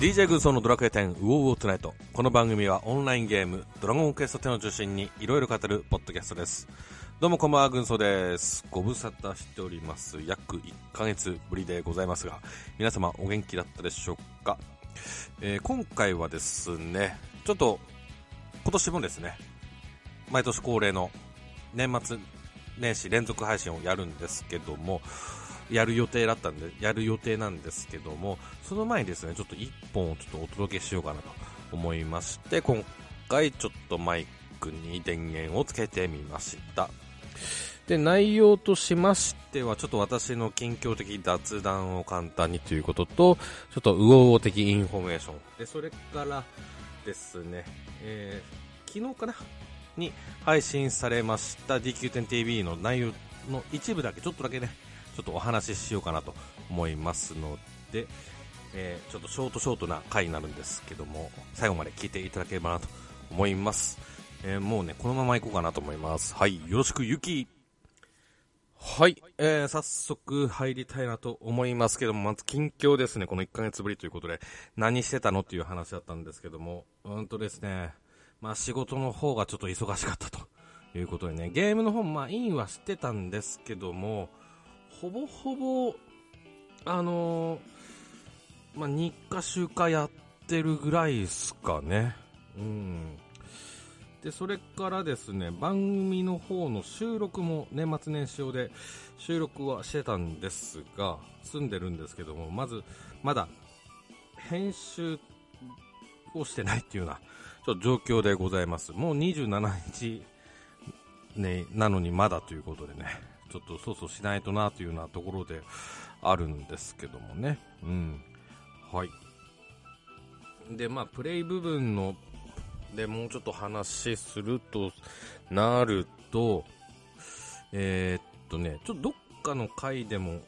DJ 軍曹のドラクエ10ウォーウォートナイト。この番組はオンラインゲームドラゴンクエスト10を中心にいろいろ語るポッドキャストです。どうもこんばんは軍曹です。ご無沙汰しております。約1ヶ月ぶりでございますが皆様お元気だったでしょうか、えー今回はですねちょっと今年もですね毎年恒例の年末年始連続配信をやるんですけどもやる予定だったんで、やる予定なんですけども、その前にですね、ちょっと1本をちょっとお届けしようかなと思いまして、今回ちょっとマイクに電源をつけてみました。で、内容としましては、ちょっと私の近況的雑談を簡単にということと、ちょっとウオウオ的インフォメーション。で、それからですね、えー、昨日かなに配信されました DQ10TV の内容の一部だけ、ちょっとだけね、ちょっとお話ししようかなと思いますので、えーちょっとショートショートな回になるんですけども、最後まで聞いていただければなと思います。えーもうね、このまま行こうかなと思います。はい、よろしくゆきはい、えー、早速入りたいなと思いますけども、まず近況ですね、この1ヶ月ぶりということで、何してたのっていう話だったんですけども、うんとですね、まあ仕事の方がちょっと忙しかったということでね、ゲームの方まあインはしてたんですけども、ほぼほぼ、あのーまあ、日課週課やってるぐらいですかね。うん。で、それからですね、番組の方の収録も年末年始用で収録はしてたんですが、済んでるんですけども、まず、まだ、編集をしてないっていうような、ちょっと状況でございます。もう27日、ね、なのにまだということでね、ちょっとそうそうしないとなというようなところであるんですけどもね。うん。はい。で、まあ、プレイ部分の、でもうちょっと話するとなると、えーっとね、ちょっとどっかの回でも、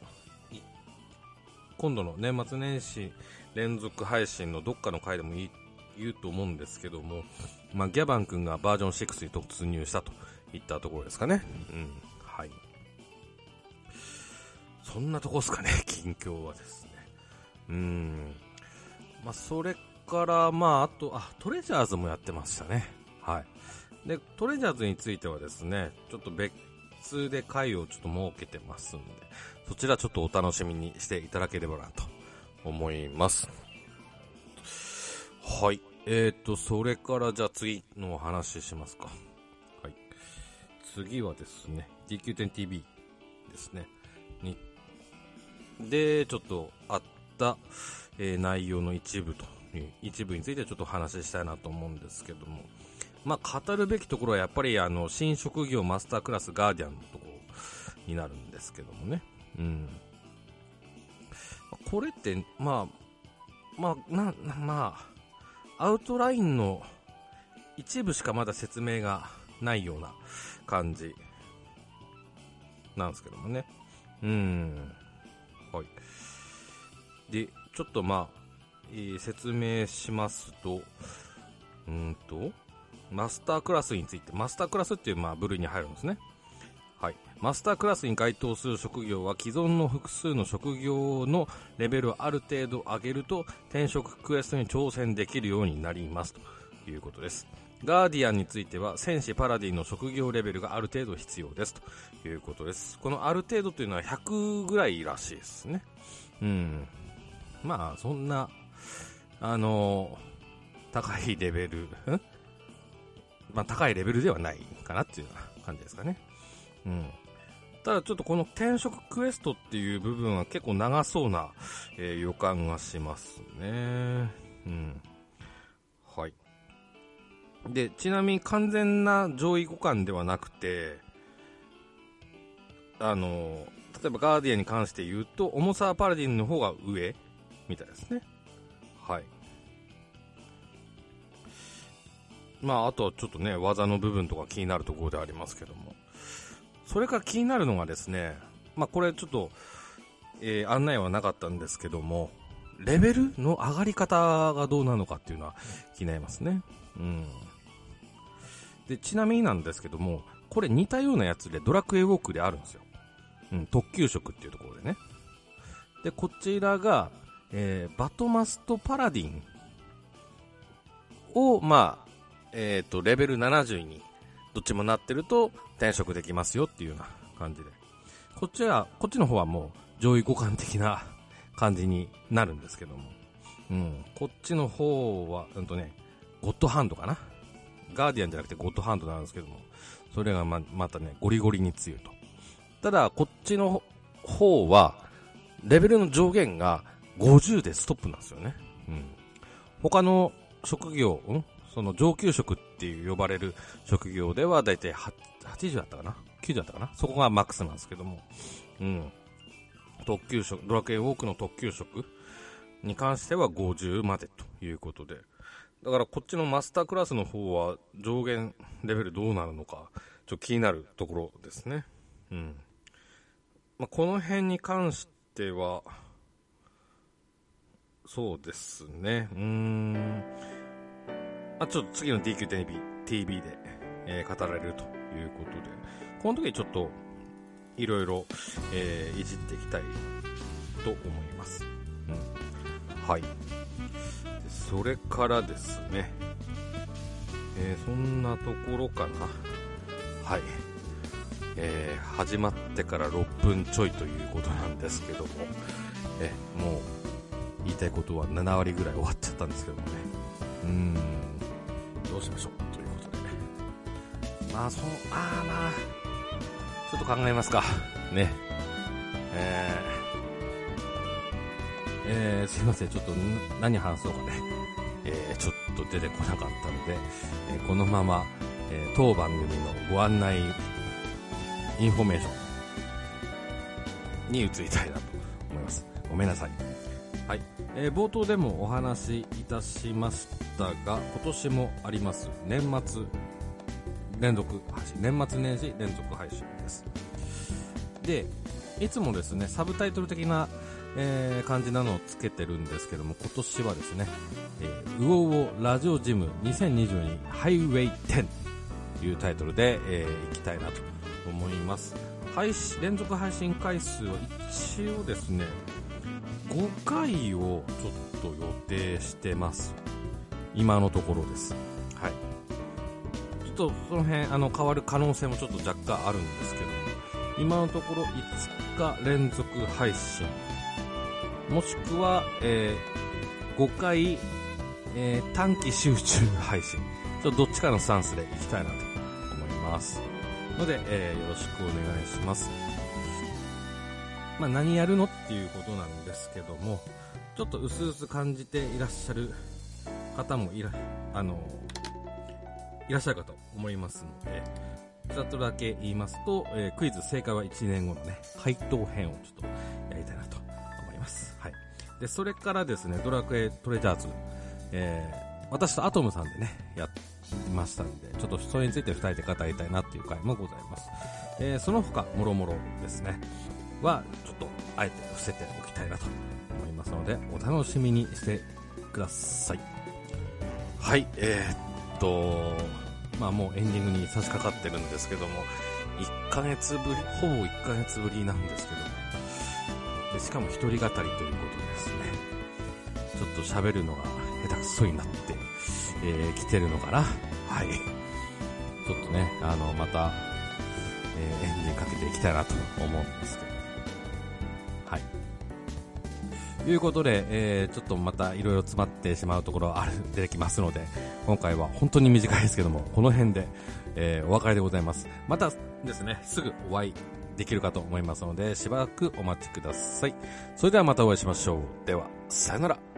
今度の年末年始連続配信のどっかの回でも言うと思うんですけども、まあ、ギャバン君がバージョン6に突入したといったところですかね。うん。はい。そんなとこですかね、近況はですね。うん。まあ、それから、まあ、あと、あ、トレジャーズもやってましたね。はい。で、トレジャーズについてはですね、ちょっと別で回をちょっと設けてますんで、そちらちょっとお楽しみにしていただければなと思います。はい。えーと、それからじゃあ次のお話ししますか。はい。次はですね、DQ10TV ですね。に、で、ちょっとあった、えー内容の一部という、一部についてちょっと話したいなと思うんですけども、まあ、語るべきところはやっぱりあの、新職業マスタークラスガーディアンのところになるんですけどもね。うん。これって、まあ、まあ、なまあ、アウトラインの一部しかまだ説明がないような感じなんですけどもね。うん。はい。で、ちょっとまあ、えー説明しますと、うんと、マスタークラスについて、マスタークラスっていうまあ部類に入るんですね。はい。マスタークラスに該当する職業は既存の複数の職業のレベルをある程度上げると転職クエストに挑戦できるようになりますということです。ガーディアンについては戦士パラディの職業レベルがある程度必要ですということです。このある程度というのは100ぐらいらしいですね。うん。まあ、そんな、あの高いレベル、んまあ、高いレベルではないかなっていうような感じですかね。うん。ただちょっとこの転職クエストっていう部分は結構長そうな、えー予感がしますね。うん。で、ちなみに完全な上位互換ではなくて、あの、例えばガーディアンに関して言うと、重さはパラディンの方が上みたいですね。はい。まあ、あとはちょっとね、技の部分とか気になるところでありますけども。それから気になるのがですね、まあこれちょっと、えー案内はなかったんですけども、レベルの上がり方がどうなのかっていうのは気になりますね。うん。で、ちなみになんですけども、これ似たようなやつでドラクエウォークであるんですよ。うん、特急色っていうところでね。で、こちらが、えー、バトマスとパラディンを、まあ、えっ、ー、と、レベル70にどっちもなってると転職できますよっていうような感じで。こっちは、こっちの方はもう上位互換的な感じになるんですけども。うん。こっちの方は、うんとね、ゴッドハンドかな。ガーディアンじゃなくてゴッドハンドなんですけども、それがま、またね、ゴリゴリに強いと。ただ、こっちの方は、レベルの上限が50でストップなんですよね。うん。他の職業、ん？その上級職っていう呼ばれる職業ではだいたい80だったかな ?90 だったかな？そこがマックスなんですけども。うん。特急職、ドラクエウォークの特急職に関しては50までということで。だからこっちのマスタークラスの方は上限レベルどうなるのか、ちょっと気になるところですね。うん。まあ、この辺に関しては、そうですね。うーん。あ、ちょっと次の DQ TV で、えー、語られるということで、この時ちょっと、いろいろ、えー、いじっていきたいと思います。うん。はい。それからですね、えー、そんなところかな。はい。えー、始まってから6分ちょいということなんですけども、えもう、言いたいことは7割ぐらい終わっちゃったんですけどもね。うん、どうしましょうということで。まあ、そう、あーまあ、ちょっと考えますか。ね。えー、えー、すいません、ちょっと何話そうかね。えー、ちょっと出てこなかったので、えー、このまま、え、当番組のご案内、インフォメーションに移りたいなと思います。ごめんなさい。はい。え、冒頭でもお話しいたしましたが、今年もあります年末連続配信、年末年始連続配信です。で、いつもですね、サブタイトル的な、えー、感じなのをつけてるんですけども、今年はですね、えー、ウオウオラジオジム2022ハイウェイ10というタイトルで、えー、いきたいなと思います。配信、連続配信回数は一応ですね、5回をちょっと予定してます。今のところです。はい。ちょっとその辺、あの、変わる可能性もちょっと若干あるんですけども、今のところ5日連続配信、もしくは、えー、5回、えー、短期集中配信、ちょっとどっちかのスタンスでいきたいなと思います。ので、えー、よろしくお願いします。まあ、何やるのっていうことなんですけども、ちょっと薄々感じていらっしゃる方もいら、あの、いらっしゃるかと思いますので、ざっとだけ言いますと、えー、クイズ正解は1年後のね、回答編をちょっとやりたいなとます。はい。で、それからですね、ドラクエトレジャーズ、えー、私とアトムさんでね、やってましたんで、ちょっとそれについて2人で語りたいなっていう回もございます。えー、その他、もろもろですね、は、ちょっと、あえて伏せておきたいなと思いますので、お楽しみにしてください。はい、えー、っと、まあもうエンディングに差し掛かってるんですけども、1ヶ月ぶり、ほぼ1ヶ月ぶりなんですけども、でしかも一人語りということですね、ちょっと喋るのが下手くそになって、えー、来てるのかなはい。ちょっとね、あの、また、えー、エンジンかけていきたいなと思うんですけど。はい。ということで、えー、ちょっとまたいろいろ詰まってしまうところある、出てきますので、今回は本当に短いですけども、この辺で、えー、お別れでございます。またですね、すぐお会いできるかと思いますので、しばらくお待ちください。それではまたお会いしましょう。では、さよなら。